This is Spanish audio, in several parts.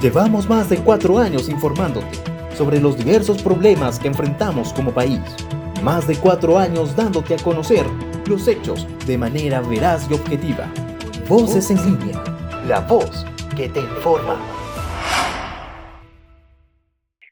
Llevamos más de cuatro años informándote sobre los diversos problemas que enfrentamos como país. Más de cuatro años dándote a conocer los hechos de manera veraz y objetiva. Voces en línea, la voz que te informa.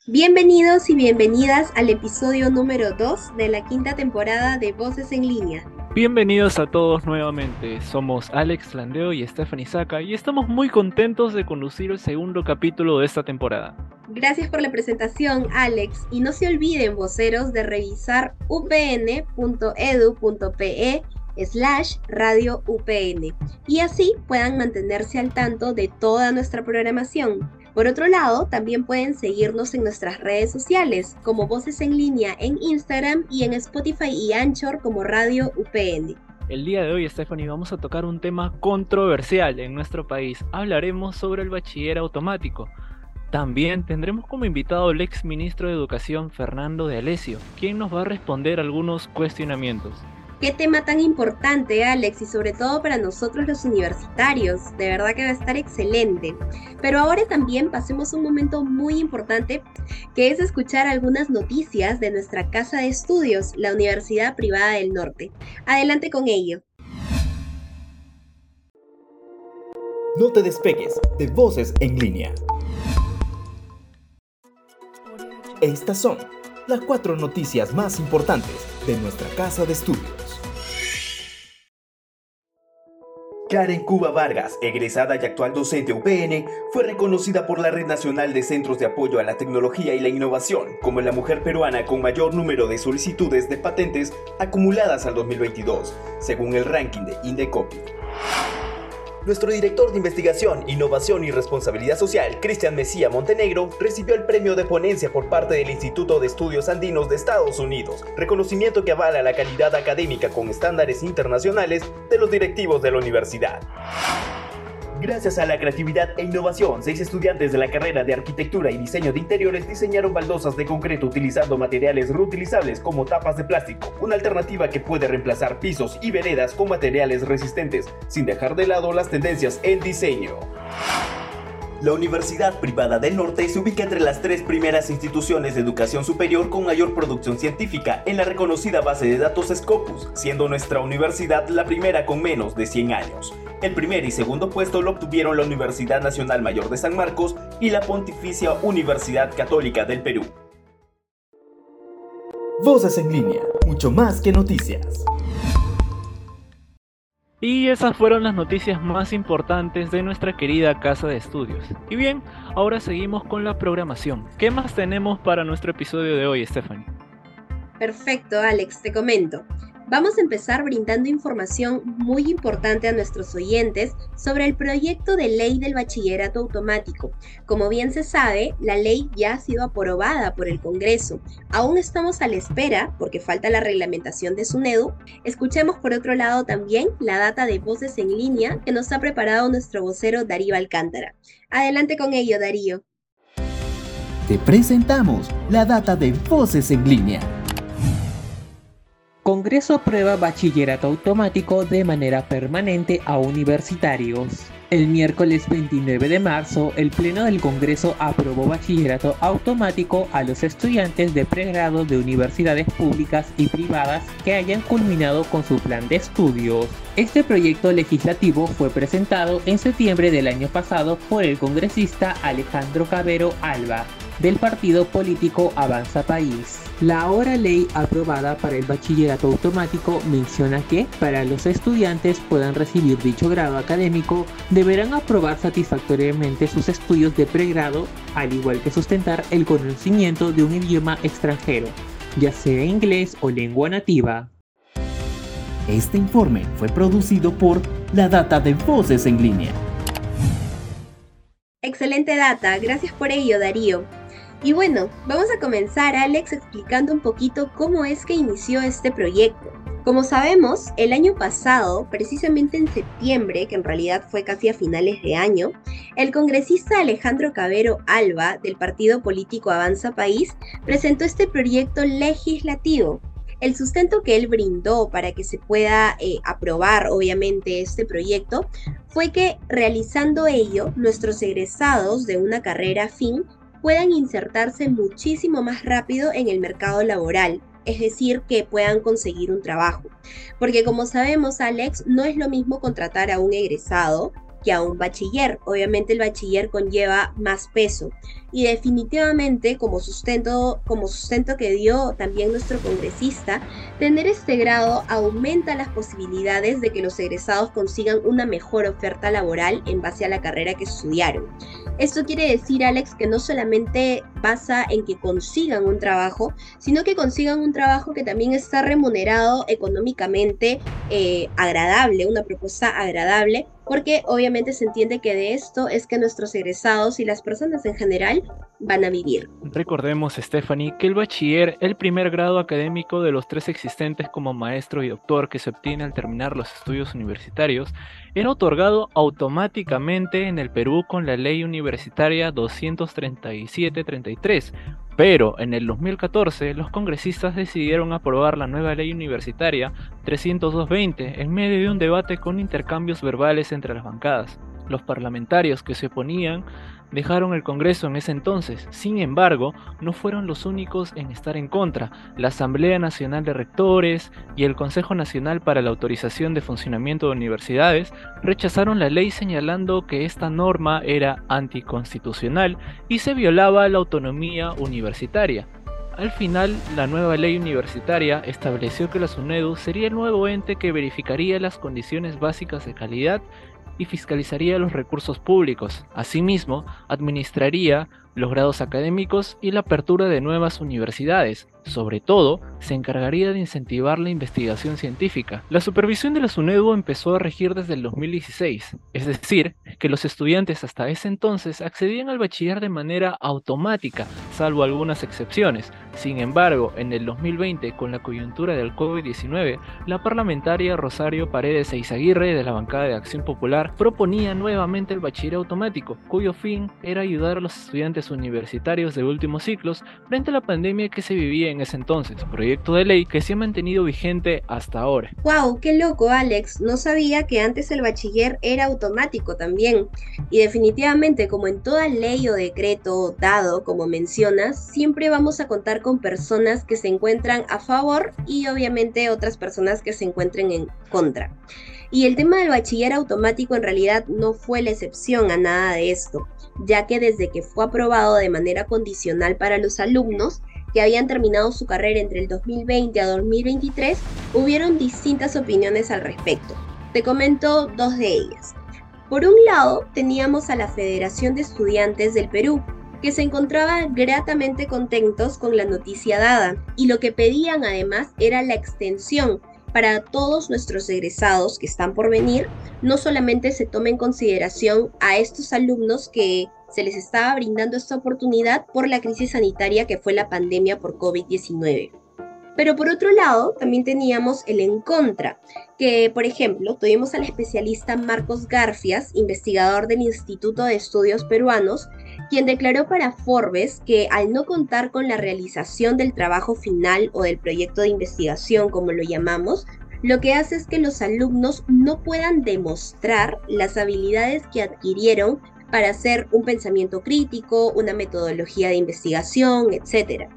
Bienvenidos y bienvenidas al episodio número 2 de la quinta temporada de Voces en línea. Bienvenidos a todos nuevamente, somos Alex Landeo y Stephanie Saca y estamos muy contentos de conducir el segundo capítulo de esta temporada. Gracias por la presentación Alex y no se olviden voceros de revisar upn.edu.pe slash radio UPN y así puedan mantenerse al tanto de toda nuestra programación. Por otro lado, también pueden seguirnos en nuestras redes sociales como Voces en Línea en Instagram y en Spotify y Anchor como Radio UPN. El día de hoy, Stephanie, vamos a tocar un tema controversial en nuestro país. Hablaremos sobre el bachiller automático. También tendremos como invitado al ex ministro de Educación, Fernando de Alessio, quien nos va a responder algunos cuestionamientos. Qué tema tan importante, Alex, y sobre todo para nosotros los universitarios. De verdad que va a estar excelente. Pero ahora también pasemos un momento muy importante, que es escuchar algunas noticias de nuestra casa de estudios, la Universidad Privada del Norte. Adelante con ello. No te despegues de Voces en línea. Estas son las cuatro noticias más importantes de nuestra casa de estudios. Karen Cuba Vargas, egresada y actual docente UPN, fue reconocida por la Red Nacional de Centros de Apoyo a la Tecnología y la Innovación como la mujer peruana con mayor número de solicitudes de patentes acumuladas al 2022, según el ranking de Indecopy. Nuestro director de investigación, innovación y responsabilidad social, Cristian Mesía Montenegro, recibió el premio de ponencia por parte del Instituto de Estudios Andinos de Estados Unidos, reconocimiento que avala la calidad académica con estándares internacionales de los directivos de la universidad. Gracias a la creatividad e innovación, seis estudiantes de la carrera de arquitectura y diseño de interiores diseñaron baldosas de concreto utilizando materiales reutilizables como tapas de plástico, una alternativa que puede reemplazar pisos y veredas con materiales resistentes, sin dejar de lado las tendencias en diseño. La Universidad Privada del Norte se ubica entre las tres primeras instituciones de educación superior con mayor producción científica en la reconocida base de datos Scopus, siendo nuestra universidad la primera con menos de 100 años. El primer y segundo puesto lo obtuvieron la Universidad Nacional Mayor de San Marcos y la Pontificia Universidad Católica del Perú. Voces en línea, mucho más que noticias. Y esas fueron las noticias más importantes de nuestra querida casa de estudios. Y bien, ahora seguimos con la programación. ¿Qué más tenemos para nuestro episodio de hoy, Stephanie? Perfecto, Alex, te comento. Vamos a empezar brindando información muy importante a nuestros oyentes sobre el proyecto de ley del bachillerato automático. Como bien se sabe, la ley ya ha sido aprobada por el Congreso. Aún estamos a la espera porque falta la reglamentación de SUNEDU. Escuchemos por otro lado también la data de voces en línea que nos ha preparado nuestro vocero Darío Alcántara. Adelante con ello, Darío. Te presentamos la data de voces en línea. Congreso aprueba bachillerato automático de manera permanente a universitarios. El miércoles 29 de marzo, el Pleno del Congreso aprobó bachillerato automático a los estudiantes de pregrado de universidades públicas y privadas que hayan culminado con su plan de estudios. Este proyecto legislativo fue presentado en septiembre del año pasado por el congresista Alejandro Cabero Alba, del partido político Avanza País. La ahora ley aprobada para el bachillerato automático menciona que para los estudiantes puedan recibir dicho grado académico deberán aprobar satisfactoriamente sus estudios de pregrado, al igual que sustentar el conocimiento de un idioma extranjero, ya sea inglés o lengua nativa. Este informe fue producido por la Data de Voces en Línea. Excelente data, gracias por ello Darío. Y bueno, vamos a comenzar Alex explicando un poquito cómo es que inició este proyecto. Como sabemos, el año pasado, precisamente en septiembre, que en realidad fue casi a finales de año, el congresista Alejandro Cabero Alba, del partido político Avanza País, presentó este proyecto legislativo El sustento que él brindó para que se pueda eh, aprobar, obviamente, este proyecto fue que realizando ello, nuestros egresados de una carrera fin puedan insertarse muchísimo más rápido en el mercado laboral, es decir, que puedan conseguir un trabajo. Porque como sabemos, Alex, no es lo mismo contratar a un egresado que a un bachiller. Obviamente el bachiller conlleva más peso y definitivamente como sustento, como sustento que dio también nuestro congresista, tener este grado aumenta las posibilidades de que los egresados consigan una mejor oferta laboral en base a la carrera que estudiaron. Esto quiere decir, Alex, que no solamente basa en que consigan un trabajo, sino que consigan un trabajo que también está remunerado económicamente eh, agradable, una propuesta agradable, porque obviamente se entiende que de esto es que nuestros egresados y las personas en general van a vivir. Recordemos, Stephanie, que el bachiller, el primer grado académico de los tres existentes como maestro y doctor que se obtiene al terminar los estudios universitarios, era otorgado automáticamente en el Perú con la ley universitaria 237-33. Pero en el 2014 los congresistas decidieron aprobar la nueva ley universitaria 302-20 en medio de un debate con intercambios verbales entre las bancadas. Los parlamentarios que se oponían dejaron el Congreso en ese entonces. Sin embargo, no fueron los únicos en estar en contra. La Asamblea Nacional de Rectores y el Consejo Nacional para la Autorización de Funcionamiento de Universidades rechazaron la ley señalando que esta norma era anticonstitucional y se violaba la autonomía universitaria. Al final, la nueva ley universitaria estableció que la SUNEDU sería el nuevo ente que verificaría las condiciones básicas de calidad y fiscalizaría los recursos públicos. Asimismo, administraría los grados académicos y la apertura de nuevas universidades. Sobre todo, se encargaría de incentivar la investigación científica. La supervisión de la SUNEDU empezó a regir desde el 2016, es decir, que los estudiantes hasta ese entonces accedían al bachiller de manera automática, salvo algunas excepciones. Sin embargo, en el 2020, con la coyuntura del COVID-19, la parlamentaria Rosario Paredes Eizaguirre de la bancada de Acción Popular proponía nuevamente el bachiller automático, cuyo fin era ayudar a los estudiantes universitarios de últimos ciclos frente a la pandemia que se vivía en ese entonces, proyecto de ley que se ha mantenido vigente hasta ahora. ¡Wow! ¡Qué loco, Alex! No sabía que antes el bachiller era automático también. Y definitivamente, como en toda ley o decreto dado, como mencionas, siempre vamos a contar con personas que se encuentran a favor y obviamente otras personas que se encuentren en contra. Y el tema del bachiller automático en realidad no fue la excepción a nada de esto ya que desde que fue aprobado de manera condicional para los alumnos que habían terminado su carrera entre el 2020 a 2023, hubieron distintas opiniones al respecto. Te comento dos de ellas. Por un lado, teníamos a la Federación de Estudiantes del Perú, que se encontraba gratamente contentos con la noticia dada, y lo que pedían además era la extensión para todos nuestros egresados que están por venir, no solamente se tome en consideración a estos alumnos que se les estaba brindando esta oportunidad por la crisis sanitaria que fue la pandemia por COVID-19. Pero por otro lado, también teníamos el en contra, que por ejemplo tuvimos al especialista Marcos Garfias, investigador del Instituto de Estudios Peruanos, quien declaró para Forbes que al no contar con la realización del trabajo final o del proyecto de investigación, como lo llamamos, lo que hace es que los alumnos no puedan demostrar las habilidades que adquirieron para hacer un pensamiento crítico, una metodología de investigación, etc.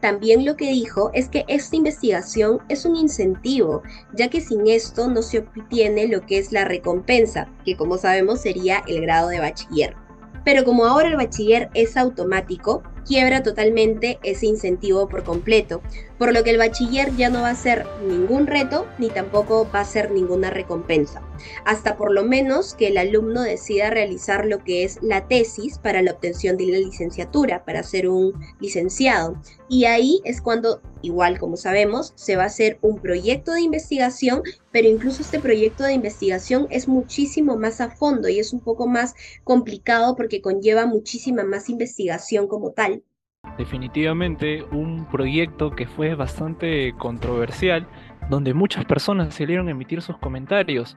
También lo que dijo es que esta investigación es un incentivo, ya que sin esto no se obtiene lo que es la recompensa, que como sabemos sería el grado de bachiller. Pero como ahora el bachiller es automático, quiebra totalmente ese incentivo por completo, por lo que el bachiller ya no va a ser ningún reto ni tampoco va a ser ninguna recompensa, hasta por lo menos que el alumno decida realizar lo que es la tesis para la obtención de la licenciatura, para ser un licenciado. Y ahí es cuando, igual como sabemos, se va a hacer un proyecto de investigación, pero incluso este proyecto de investigación es muchísimo más a fondo y es un poco más complicado porque conlleva muchísima más investigación como tal. Definitivamente un proyecto que fue bastante controversial, donde muchas personas salieron a emitir sus comentarios.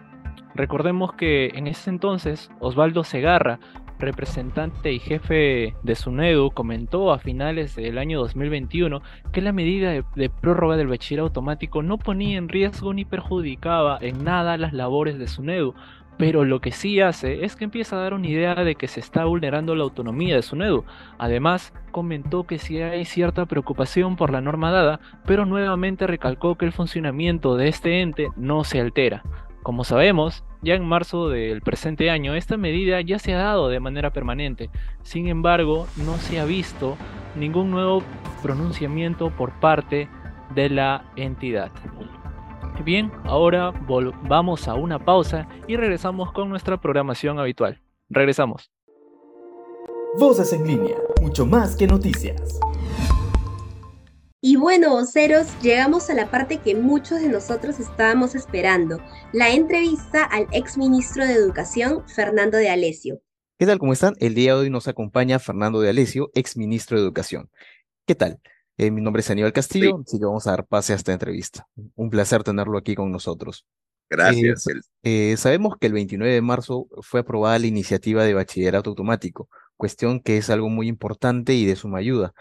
Recordemos que en ese entonces Osvaldo Segarra, representante y jefe de SUNEDU, comentó a finales del año 2021 que la medida de, prórroga del bachiller automático no ponía en riesgo ni perjudicaba en nada las labores de SUNEDU, pero lo que sí hace es que empieza a dar una idea de que se está vulnerando la autonomía de SUNEDU. Además, comentó que sí hay cierta preocupación por la norma dada, pero nuevamente recalcó que el funcionamiento de este ente no se altera. Como sabemos, ya en marzo del presente año esta medida ya se ha dado de manera permanente. Sin embargo, no se ha visto ningún nuevo pronunciamiento por parte de la entidad. Bien, ahora vamos a una pausa y regresamos con nuestra programación habitual. Regresamos. Voces en línea, mucho más que noticias. Y bueno, voceros, llegamos a la parte que muchos de nosotros estábamos esperando, la entrevista al ex ministro de Educación, Fernando de Alesio. ¿Qué tal? ¿Cómo están? El día de hoy nos acompaña Fernando de Alesio, ex ministro de Educación. ¿Qué tal? Eh, mi nombre es Aníbal Castillo, así que vamos a dar pase a esta entrevista. Un placer tenerlo aquí con nosotros. Gracias. Eh, eh, sabemos que el 29 de marzo fue aprobada la iniciativa de bachillerato automático, cuestión que es algo muy importante y de suma ayuda.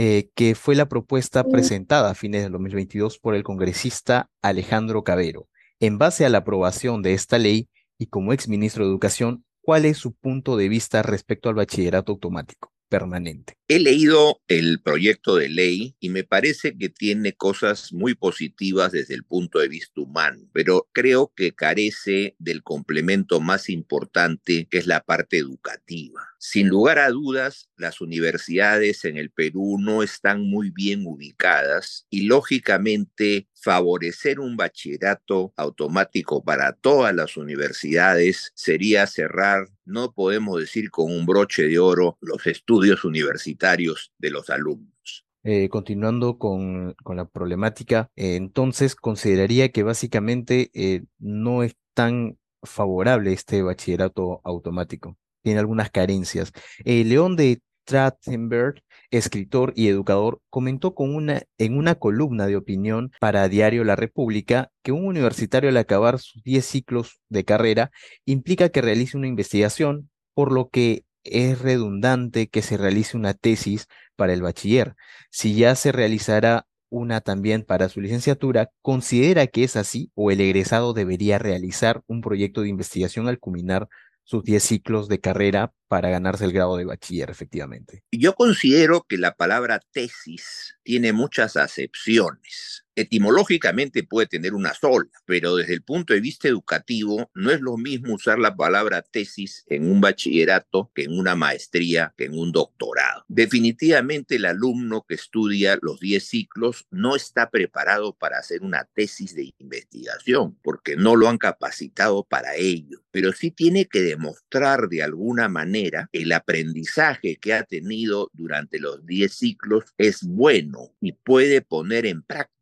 Eh, que fue la propuesta presentada a fines del 2022 por el congresista Alejandro Cabero. En base a la aprobación de esta ley y como ex ministro de Educación, ¿cuál es su punto de vista respecto al bachillerato automático permanente? He leído el proyecto de ley y me parece que tiene cosas muy positivas desde el punto de vista humano, pero creo que carece del complemento más importante que es la parte educativa. Sin lugar a dudas, las universidades en el Perú no están muy bien ubicadas y lógicamente favorecer un bachillerato automático para todas las universidades sería cerrar, no podemos decir con un broche de oro, los estudios universitarios de los alumnos. Eh, continuando con, con, la problemática, eh, entonces consideraría que básicamente eh, no es tan favorable este bachillerato automático. Tiene algunas carencias. León de Trattenberg, escritor y educador, comentó con una, en una columna de opinión para Diario La República que un universitario al acabar sus 10 ciclos de carrera implica que realice una investigación, por lo que es redundante que se realice una tesis para el bachiller. Si ya se realizará una también para su licenciatura, ¿considera que es así o el egresado debería realizar un proyecto de investigación al culminar sus 10 ciclos de carrera para ganarse el grado de bachiller, efectivamente? Yo considero que la palabra tesis tiene muchas acepciones. Etimológicamente puede tener una sola, pero desde el punto de vista educativo no es lo mismo usar la palabra tesis en un bachillerato que en una maestría, que en un doctorado. Definitivamente el alumno que estudia los 10 ciclos no está preparado para hacer una tesis de investigación, porque no lo han capacitado para ello, pero sí tiene que demostrar de alguna manera el aprendizaje que ha tenido durante los 10 ciclos es bueno y puede poner en práctica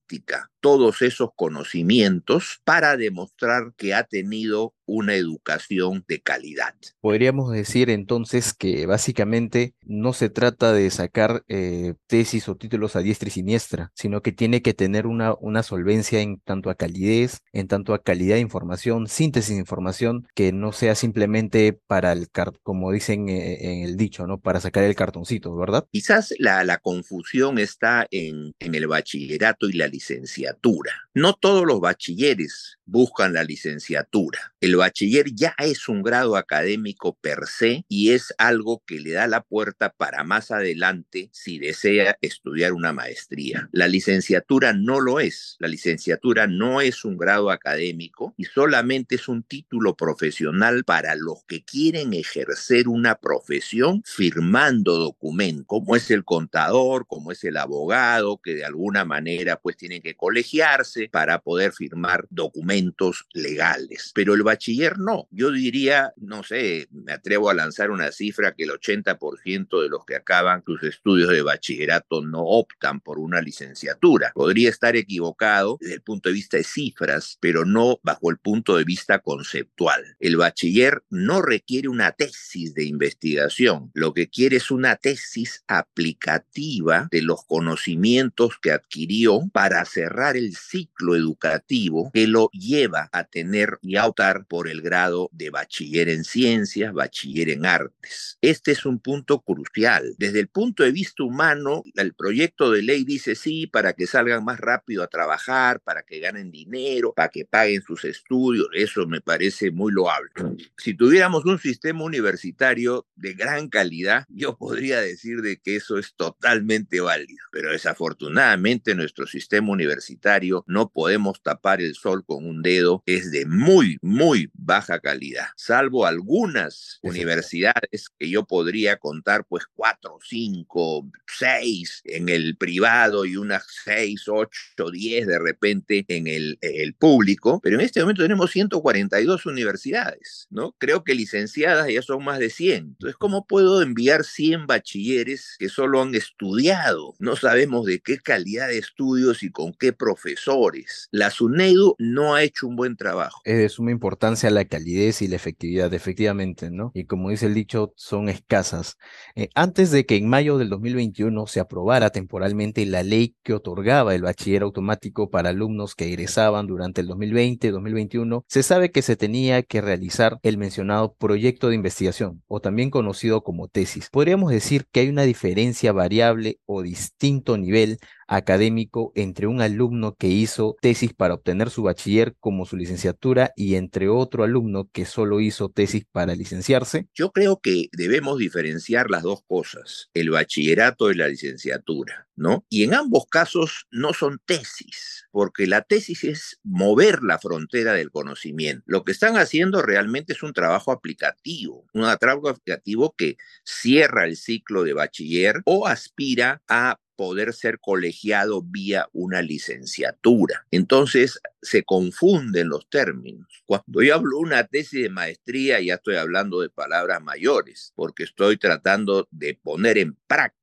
todos esos conocimientos para demostrar que ha tenido una educación de calidad. Podríamos decir entonces que básicamente no se trata de sacar eh, tesis o títulos a diestra y siniestra, sino que tiene que tener una, una solvencia en tanto a calidez, en tanto a calidad de información, síntesis de información, que no sea simplemente para el, como dicen eh, en el dicho, ¿no? Para sacar el cartoncito, ¿verdad? Quizás la, la confusión está en, en el bachillerato y la licenciatura. No todos los bachilleres buscan la licenciatura. El bachiller ya es un grado académico per se y es algo que le da la puerta para más adelante si desea estudiar una maestría. La licenciatura no lo es. La licenciatura no es un grado académico y solamente es un título profesional para los que quieren ejercer una profesión firmando documentos, como es el contador, como es el abogado, que de alguna manera pues tienen que colegiarse para poder firmar documentos legales. Pero el bachiller no. Yo diría, no sé, me atrevo a lanzar una cifra que el 80% de los que acaban sus estudios de bachillerato no optan por una licenciatura. Podría estar equivocado desde el punto de vista de cifras, pero no bajo el punto de vista conceptual. El bachiller no requiere una tesis de investigación, lo que quiere es una tesis aplicativa de los conocimientos que adquirió para cerrar el ciclo educativo que lo lleva a tener y a optar por por el grado de bachiller en ciencias, bachiller en artes. Este es un punto crucial. Desde el punto de vista humano, el proyecto de ley dice sí, para que salgan más rápido a trabajar, para que ganen dinero, para que paguen sus estudios. Eso me parece muy loable. Si tuviéramos un sistema universitario de gran calidad, yo podría decir de que eso es totalmente válido. Pero desafortunadamente nuestro sistema universitario no podemos tapar el sol con un dedo. Es de muy, muy baja calidad. Salvo algunas universidades que yo podría contar, pues cuatro, cinco, seis en el privado y unas seis, ocho, diez de repente en el, el público. Pero en este momento tenemos 142 universidades, ¿no? Creo que licenciadas ya son más de 100. Entonces, ¿cómo puedo enviar 100 bachilleres que solo han estudiado? No sabemos de qué calidad de estudios y con qué profesores. La SUNEDU no ha hecho un buen trabajo. Es de suma importancia la calidez y la efectividad, efectivamente, ¿no? Y como dice el dicho, son escasas. Eh, antes de que en mayo del 2021 se aprobara temporalmente la ley que otorgaba el bachiller automático para alumnos que egresaban durante el 2020-2021, se sabe que se tenía que realizar el mencionado proyecto de investigación, o también conocido como tesis. Podríamos decir que hay una diferencia variable o distinto nivel académico entre un alumno que hizo tesis para obtener su bachiller como su licenciatura y entre otro alumno que solo hizo tesis para licenciarse? Yo creo que debemos diferenciar las dos cosas, el bachillerato y la licenciatura, ¿no? Y en ambos casos no son tesis, porque la tesis es mover la frontera del conocimiento. Lo que están haciendo realmente es un trabajo aplicativo, un trabajo aplicativo que cierra el ciclo de bachiller o aspira a poder ser colegiado vía una licenciatura. Entonces se confunden los términos. Cuando yo hablo una tesis de maestría, ya estoy hablando de palabras mayores, porque estoy tratando de poner en práctica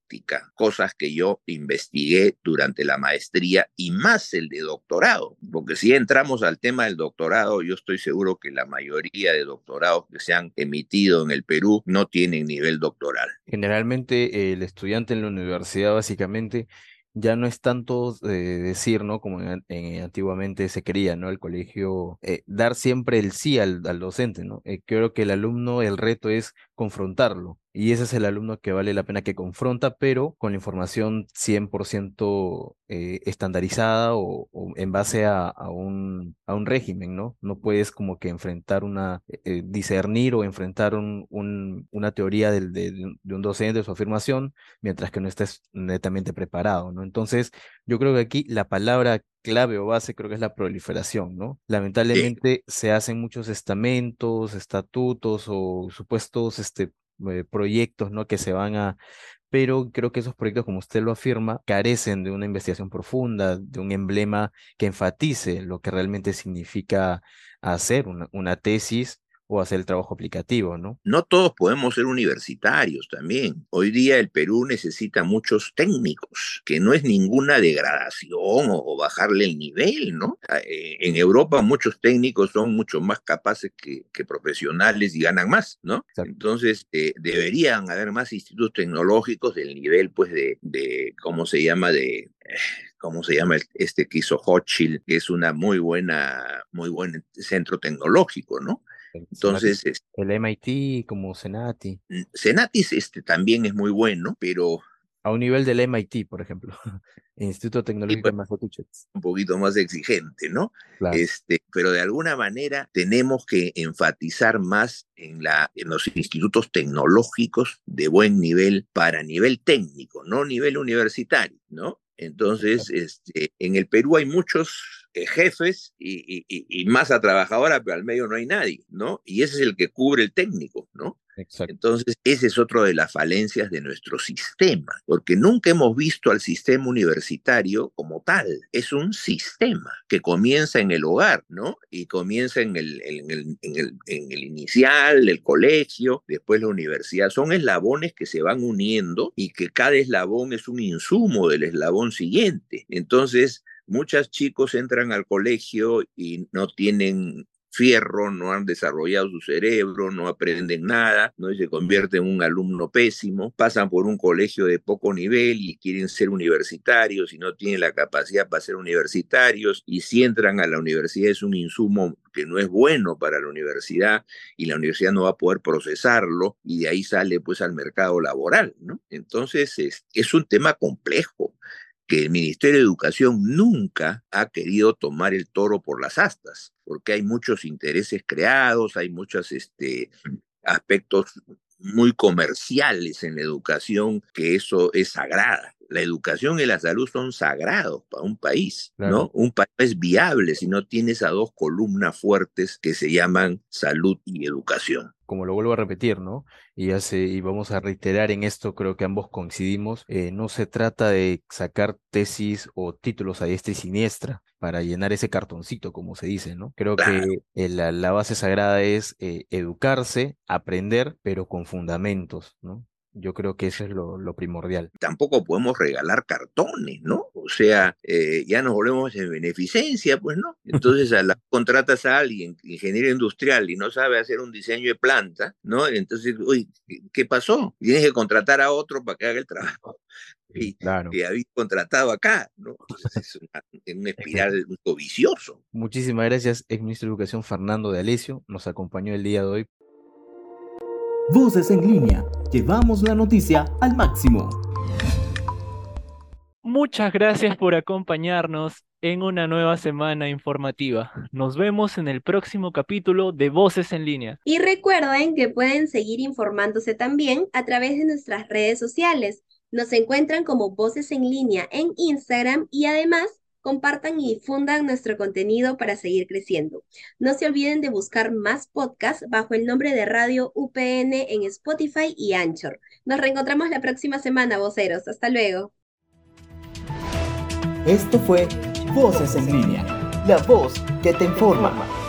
cosas que yo investigué durante la maestría y más el de doctorado, porque si entramos al tema del doctorado, yo estoy seguro que la mayoría de doctorados que se han emitido en el Perú no tienen nivel doctoral. Generalmente el estudiante en la universidad básicamente ya no es tanto decir, ¿no? Como antiguamente se quería, ¿no? El colegio, eh, dar siempre el sí al, docente, ¿no? Eh, creo que el alumno, el reto es confrontarlo. Y ese es el alumno que vale la pena que confronta, pero con la información 100% eh, estandarizada o, en base a, un, a un régimen, ¿no? No puedes como que enfrentar una, eh, discernir o enfrentar un, una teoría de, de, un docente de su afirmación, mientras que no estés netamente preparado, ¿no? Entonces, yo creo que aquí la palabra clave o base creo que es la proliferación, ¿no? Lamentablemente se hacen muchos estamentos, estatutos o supuestos este, eh, proyectos, ¿no? Que se van a... Pero creo que esos proyectos, como usted lo afirma, carecen de una investigación profunda, de un emblema que enfatice lo que realmente significa hacer una, una tesis o hacer el trabajo aplicativo, ¿no? No todos podemos ser universitarios también. Hoy día el Perú necesita muchos técnicos, que no es ninguna degradación o, bajarle el nivel, ¿no? Ah, eh, en Europa muchos técnicos son mucho más capaces que, profesionales y ganan más, ¿no? Entonces eh, deberían haber más institutos tecnológicos del nivel, pues, de, de ¿cómo se llama? De ¿cómo se llama este que hizo Hochschild? Que es una muy buena, muy buen centro tecnológico, ¿no? Entonces, el MIT como Senati. Senati este, también es muy bueno, pero... A un nivel del MIT, por ejemplo, Instituto Tecnológico de pues, Massachusetts. Un poquito más exigente, ¿no? Este, pero de alguna manera tenemos que enfatizar más en, la, en los institutos tecnológicos de buen nivel para nivel técnico, no nivel universitario, ¿no? Entonces, este, en el Perú hay muchos eh, jefes y, y, masa trabajadora, pero al medio no hay nadie, ¿no? Y ese es el que cubre el técnico, ¿no? Entonces, ese es otro de las falencias de nuestro sistema, porque nunca hemos visto al sistema universitario como tal. Es un sistema que comienza en el hogar, ¿no? Y comienza en el, en el, inicial, el colegio, después la universidad. Son eslabones que se van uniendo y que cada eslabón es un insumo del eslabón siguiente. Entonces, muchos chicos entran al colegio y no tienen fierro, no han desarrollado su cerebro, no aprenden nada, ¿no? Y se convierten en un alumno pésimo, pasan por un colegio de poco nivel y quieren ser universitarios y no tienen la capacidad para ser universitarios y si entran a la universidad es un insumo que no es bueno para la universidad y la universidad no va a poder procesarlo y de ahí sale pues al mercado laboral, ¿no? Entonces es, es un tema complejo que el Ministerio de Educación nunca ha querido tomar el toro por las astas, porque hay muchos intereses creados, hay muchos este, aspectos muy comerciales en la educación, que eso es sagrada. La educación y la salud son sagrados para un país, ¿no? Un país es viable si no tiene esas dos columnas fuertes que se llaman salud y educación como lo vuelvo a repetir, ¿no? Y, hace, y vamos a reiterar en esto, creo que ambos coincidimos, eh, no se trata de sacar tesis o títulos a diestra y siniestra para llenar ese cartoncito, como se dice, ¿no? Creo que eh, la, base sagrada es eh, educarse, aprender, pero con fundamentos, ¿no? Yo creo que eso es lo, primordial. Tampoco podemos regalar cartones, ¿no? O sea, eh, ya nos volvemos en beneficencia, pues no. Entonces a la, contratas a alguien, ingeniero industrial, y no sabe hacer un diseño de planta, ¿no? Entonces, uy, ¿qué pasó? Tienes que contratar a otro para que haga el trabajo. Y, claro. y habéis contratado acá, ¿no? es una, espiral un vicioso. Muchísimas gracias, ex ministro de Educación Fernando de Alesio. Nos acompañó el día de hoy Voces en línea. Llevamos la noticia al máximo. Muchas gracias por acompañarnos en una nueva semana informativa. Nos vemos en el próximo capítulo de Voces en línea. Y recuerden que pueden seguir informándose también a través de nuestras redes sociales. Nos encuentran como Voces en línea en Instagram y además compartan y difundan nuestro contenido para seguir creciendo. No se olviden de buscar más podcasts bajo el nombre de Radio UPN en Spotify y Anchor. Nos reencontramos la próxima semana, voceros. Hasta luego. Esto fue Voces en línea, la voz que te informa.